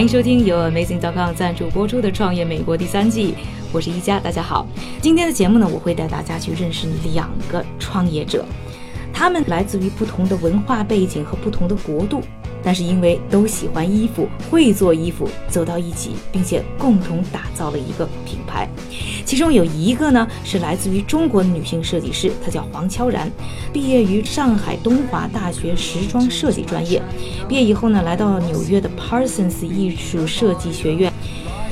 欢迎收听由 Amazing.com 赞助播出的《创业美国》第三季，我是一佳，大家好。今天的节目呢，我会带大家去认识两个创业者，他们来自于不同的文化背景和不同的国度。但是因为都喜欢衣服，会做衣服，走到一起，并且共同打造了一个品牌。其中有一个呢是来自于中国的女性设计师，她叫黄悄然，毕业于上海东华大学时装设计专业。毕业以后呢，来到纽约的 Parsons 艺术设计学院，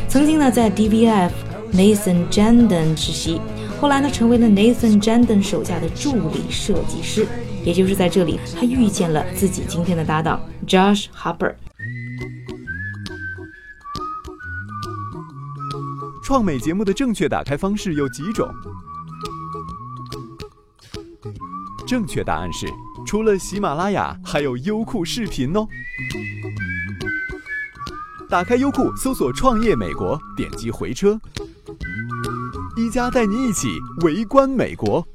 曾经呢在 DVF Nathan Janden 实习，后来呢成为了 Nathan Janden 手下的助理设计师。也就是在这里，他遇见了自己今天的搭档 Josh Harper。创美节目的正确打开方式有几种？正确答案是，除了喜马拉雅，还有优酷视频哦。打开优酷，搜索“创业美国”，点击回车，一加带你一起围观美国。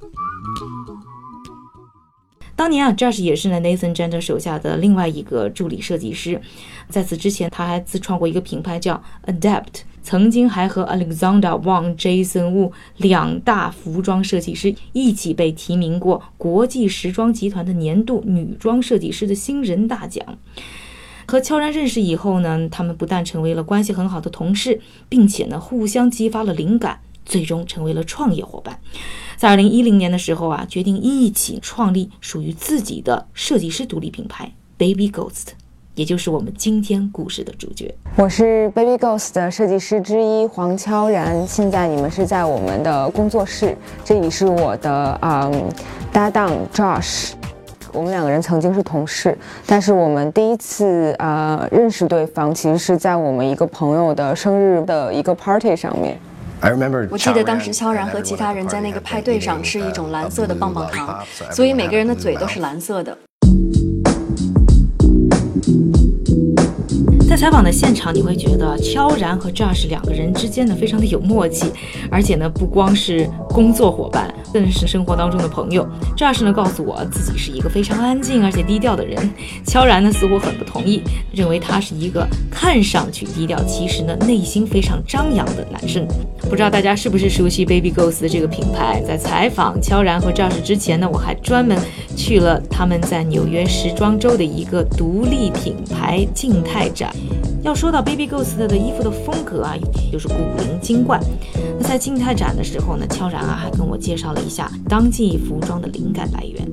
当年啊，Josh 也是呢 Nathan Jender 手下的另外一个助理设计师。在此之前，他还自创过一个品牌叫 Adapt，曾经还和 Alexander Wang、Jason Wu 两大服装设计师一起被提名过国际时装集团的年度女装设计师的新人大奖。和悄然认识以后呢，他们不但成为了关系很好的同事，并且呢，互相激发了灵感。最终成为了创业伙伴，在二零一零年的时候啊，决定一起创立属于自己的设计师独立品牌 Baby Ghost，也就是我们今天故事的主角。我是 Baby Ghost 的设计师之一黄悄然，现在你们是在我们的工作室，这里是我的嗯搭档 Josh，我们两个人曾经是同事，但是我们第一次呃认识对方，其实是在我们一个朋友的生日的一个 party 上面。I remember 我记得当时悄然和其他人在那个派对上吃一种蓝色的棒棒糖，所以每个人的嘴都是蓝色的。采访的现场，你会觉得悄然和 Josh 两个人之间呢非常的有默契，而且呢不光是工作伙伴，更是生活当中的朋友。Josh 呢告诉我自己是一个非常安静而且低调的人，悄然呢似乎很不同意，认为他是一个看上去低调，其实呢内心非常张扬的男生。不知道大家是不是熟悉 Baby Ghost 这个品牌？在采访悄然和 Josh 之前呢，我还专门去了他们在纽约时装周的一个独立品牌静态展。要说到 Baby Ghost 的衣服的风格啊，就是古灵精怪。那在静态展的时候呢，悄然啊还跟我介绍了一下当季服装的灵感来源。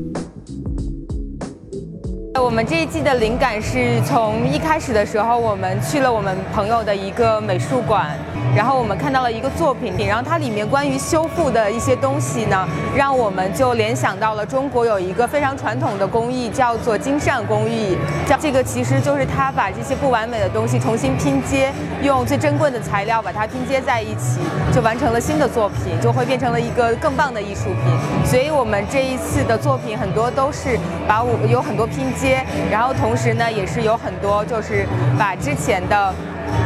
我们这一季的灵感是从一开始的时候，我们去了我们朋友的一个美术馆。然后我们看到了一个作品，然后它里面关于修复的一些东西呢，让我们就联想到了中国有一个非常传统的工艺，叫做金扇工艺。叫这个其实就是它把这些不完美的东西重新拼接，用最珍贵的材料把它拼接在一起，就完成了新的作品，就会变成了一个更棒的艺术品。所以我们这一次的作品很多都是把我有很多拼接，然后同时呢也是有很多就是把之前的。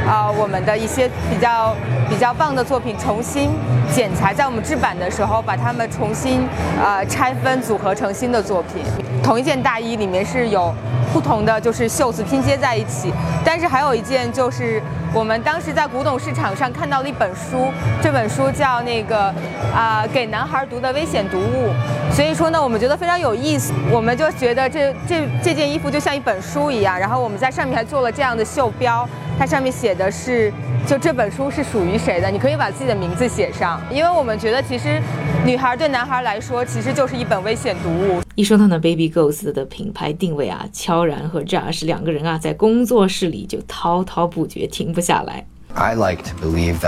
啊，我们的一些比较比较棒的作品重新剪裁，在我们制版的时候，把它们重新呃拆分组合成新的作品。同一件大衣里面是有不同的就是袖子拼接在一起，但是还有一件就是我们当时在古董市场上看到了一本书，这本书叫那个啊给男孩读的危险读物。所以说呢，我们觉得非常有意思，我们就觉得这这这件衣服就像一本书一样，然后我们在上面还做了这样的袖标。它上面写的是，就这本书是属于谁的？你可以把自己的名字写上，因为我们觉得其实，女孩对男孩来说其实就是一本危险读物。一说到呢，Baby Ghost 的品牌定位啊，悄然和 Josh 两个人啊，在工作室里就滔滔不绝，停不下来。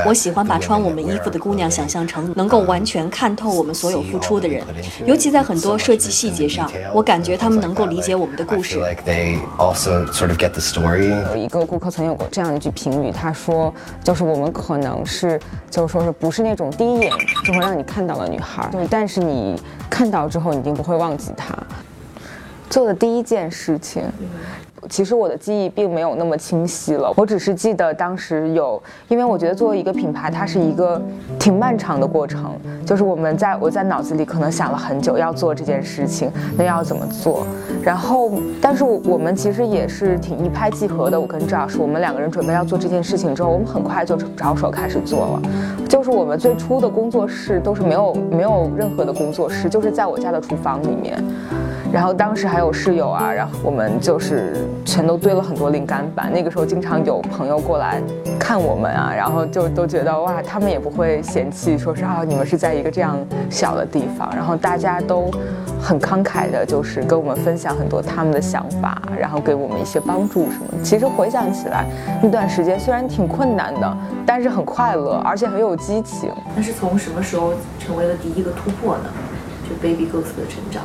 我喜欢把穿我们衣服的姑娘想象成能够完全看透我们所有付出的人，尤其在很多设计细节上，我感觉他们能够理解我们的故事。有一个顾客曾有过这样一句评语，他说：“就是我们可能是，就是说是不是那种第一眼就会让你看到的女孩，对，但是你看到之后，你一定不会忘记她做的第一件事情。”其实我的记忆并没有那么清晰了，我只是记得当时有，因为我觉得作为一个品牌，它是一个挺漫长的过程，就是我们在我在脑子里可能想了很久要做这件事情，那要怎么做？然后，但是我们其实也是挺一拍即合的。我跟赵老师，我们两个人准备要做这件事情之后，我们很快就着手开始做了。就是我们最初的工作室都是没有没有任何的工作室，就是在我家的厨房里面。然后当时还有室友啊，然后我们就是全都堆了很多灵感板。那个时候经常有朋友过来看我们啊，然后就都觉得哇，他们也不会嫌弃，说是啊，你们是在一个这样小的地方。然后大家都很慷慨的，就是跟我们分享很多他们的想法，然后给我们一些帮助什么。其实回想起来，那段时间虽然挺困难的，但是很快乐，而且很有激情。那是从什么时候成为了第一个突破呢？就 Baby Ghost 的成长。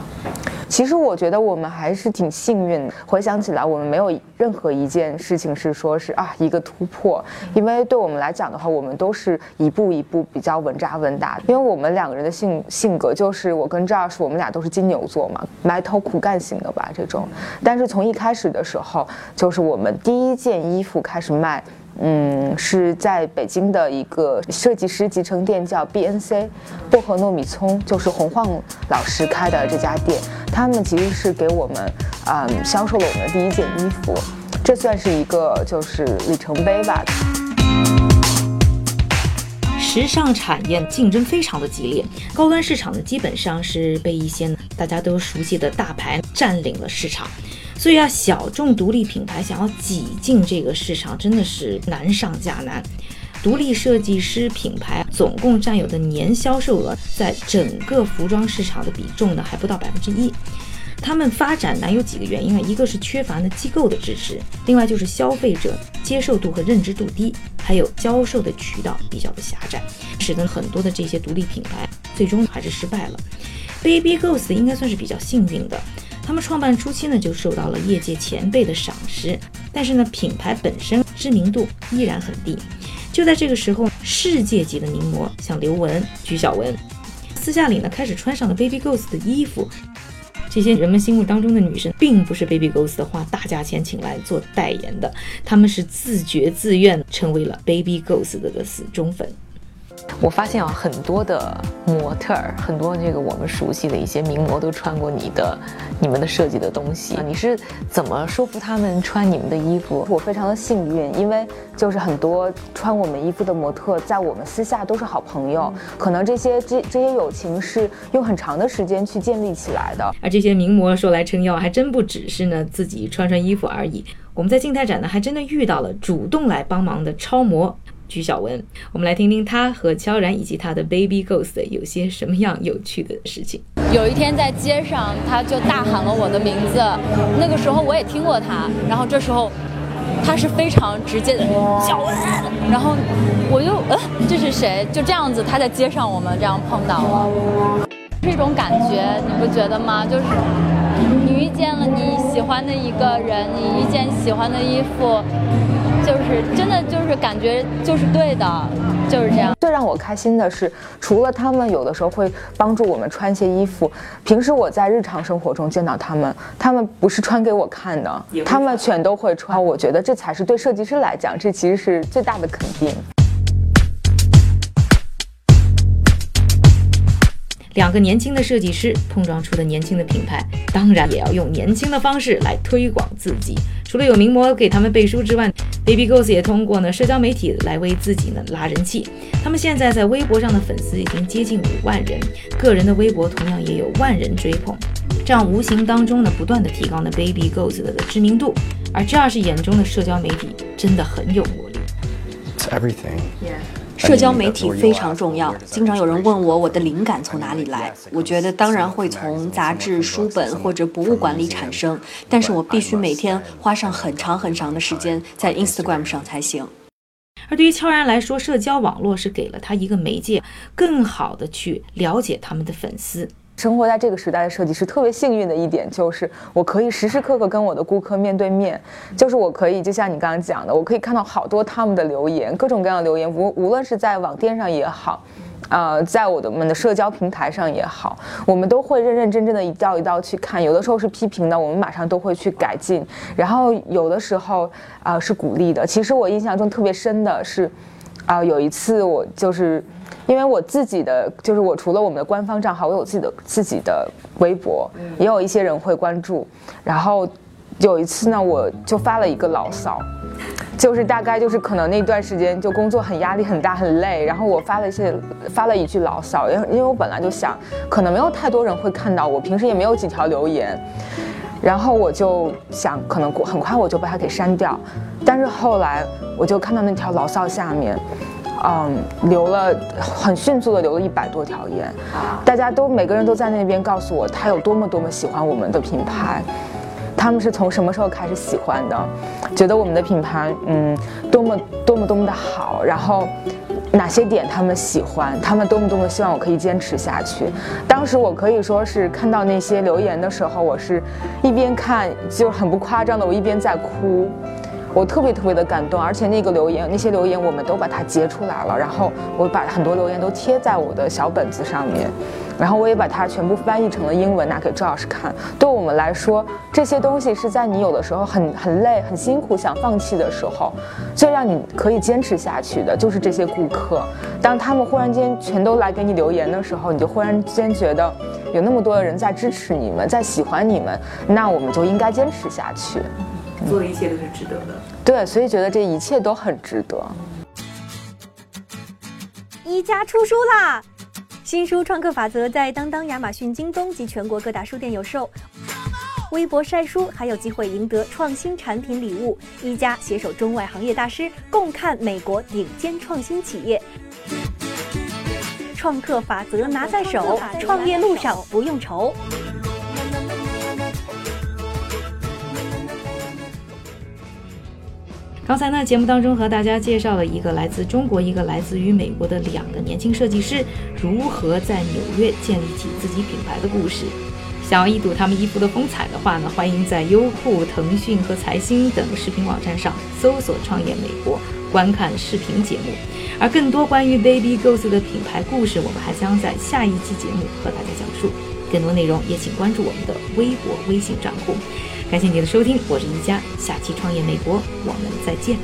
其实我觉得我们还是挺幸运的。回想起来，我们没有任何一件事情是说是啊一个突破，因为对我们来讲的话，我们都是一步一步比较稳扎稳打。因为我们两个人的性性格就是，我跟赵老师，我们俩都是金牛座嘛，埋头苦干型的吧这种。但是从一开始的时候，就是我们第一件衣服开始卖。嗯，是在北京的一个设计师集成店，叫 BNC，薄荷糯米葱，就是洪晃老师开的这家店。他们其实是给我们，嗯，销售了我们的第一件衣服，这算是一个就是里程碑吧。时尚产业竞争非常的激烈，高端市场呢基本上是被一些大家都熟悉的大牌占领了市场。所以啊，小众独立品牌想要挤进这个市场，真的是难上加难。独立设计师品牌总共占有的年销售额，在整个服装市场的比重呢，还不到百分之一。他们发展难有几个原因啊，一个是缺乏呢机构的支持，另外就是消费者接受度和认知度低，还有销售的渠道比较的狭窄，使得很多的这些独立品牌最终还是失败了。Baby Ghost 应该算是比较幸运的。他们创办初期呢，就受到了业界前辈的赏识，但是呢，品牌本身知名度依然很低。就在这个时候，世界级的名模像刘雯、鞠晓雯，私下里呢开始穿上了 Baby Ghost 的衣服。这些人们心目当中的女神，并不是 Baby Ghost 花大价钱请来做代言的，他们是自觉自愿成为了 Baby Ghost 的死忠粉。我发现啊，很多的模特儿，很多这个我们熟悉的一些名模都穿过你的、你们的设计的东西。你是怎么说服他们穿你们的衣服？我非常的幸运，因为就是很多穿我们衣服的模特，在我们私下都是好朋友。可能这些这这些友情是用很长的时间去建立起来的。而这些名模说来撑腰，还真不只是呢自己穿穿衣服而已。我们在静态展呢，还真的遇到了主动来帮忙的超模。鞠晓雯，我们来听听她和悄然以及她的 Baby Ghost 有些什么样有趣的事情。有一天在街上，他就大喊了我的名字，那个时候我也听过他，然后这时候他是非常直接的小文，然后我就呃这是谁？就这样子他在街上我们这样碰到了，是一种感觉，你不觉得吗？就是你遇见了你喜欢的一个人，你一件喜欢的衣服。就是真的，就是感觉就是对的，就是这样。最让我开心的是，除了他们有的时候会帮助我们穿一些衣服，平时我在日常生活中见到他们，他们不是穿给我看的，他们全都会穿。我觉得这才是对设计师来讲，这其实是最大的肯定。两个年轻的设计师碰撞出的年轻的品牌，当然也要用年轻的方式来推广自己。除了有名模给他们背书之外，Baby Ghost 也通过呢社交媒体来为自己呢拉人气。他们现在在微博上的粉丝已经接近五万人，个人的微博同样也有万人追捧，这样无形当中呢不断的提高了 Baby Ghost 的知名度。而 Josh 眼中的社交媒体真的很有魔力。It's everything. Yeah. 社交媒体非常重要，经常有人问我我的灵感从哪里来，我觉得当然会从杂志、书本或者博物馆里产生，但是我必须每天花上很长很长的时间在 Instagram 上才行。而对于悄然来说，社交网络是给了他一个媒介，更好的去了解他们的粉丝。生活在这个时代的设计师特别幸运的一点就是，我可以时时刻刻跟我的顾客面对面，就是我可以就像你刚刚讲的，我可以看到好多他们的留言，各种各样的留言，无无论是在网店上也好。呃，在我的们的社交平台上也好，我们都会认认真真的一道一道去看。有的时候是批评的，我们马上都会去改进。然后有的时候啊是鼓励的。其实我印象中特别深的是，啊有一次我就是因为我自己的就是我除了我们的官方账号，我有自己的自己的微博，也有一些人会关注。然后有一次呢，我就发了一个牢骚。就是大概就是可能那段时间就工作很压力很大很累，然后我发了一些发了一句牢骚，因为因为我本来就想可能没有太多人会看到我，平时也没有几条留言，然后我就想可能过很快我就把它给删掉，但是后来我就看到那条牢骚下面，嗯，留了很迅速的留了一百多条言，大家都每个人都在那边告诉我他有多么多么喜欢我们的品牌。他们是从什么时候开始喜欢的？觉得我们的品牌，嗯，多么多么多么的好。然后，哪些点他们喜欢？他们多么多么希望我可以坚持下去。当时我可以说是看到那些留言的时候，我是一边看就很不夸张的，我一边在哭。我特别特别的感动，而且那个留言，那些留言我们都把它截出来了，然后我把很多留言都贴在我的小本子上面，然后我也把它全部翻译成了英文拿给周老师看。对我们来说，这些东西是在你有的时候很 很累、很辛苦、想放弃的时候，最让你可以坚持下去的，就是这些顾客。当他们忽然间全都来给你留言的时候，你就忽然间觉得有那么多的人在支持你们，在喜欢你们，那我们就应该坚持下去。做的一切都是值得的，对，所以觉得这一切都很值得。一家出书啦！新书《创客法则》在当当、亚马逊、京东及全国各大书店有售。微博晒书还有机会赢得创新产品礼物。一家携手中外行业大师，共看美国顶尖创新企业。创客法则拿在手，创业路上不用愁。刚才呢，节目当中和大家介绍了一个来自中国、一个来自于美国的两个年轻设计师如何在纽约建立起自己品牌的故事。想要一睹他们衣服的风采的话呢，欢迎在优酷、腾讯和财新等视频网站上搜索“创业美国”，观看视频节目。而更多关于 Baby Ghost 的品牌故事，我们还将在下一期节目和大家讲述。更多内容也请关注我们的微博、微信账户。感谢您的收听，我是宜佳，下期创业美国，我们再见。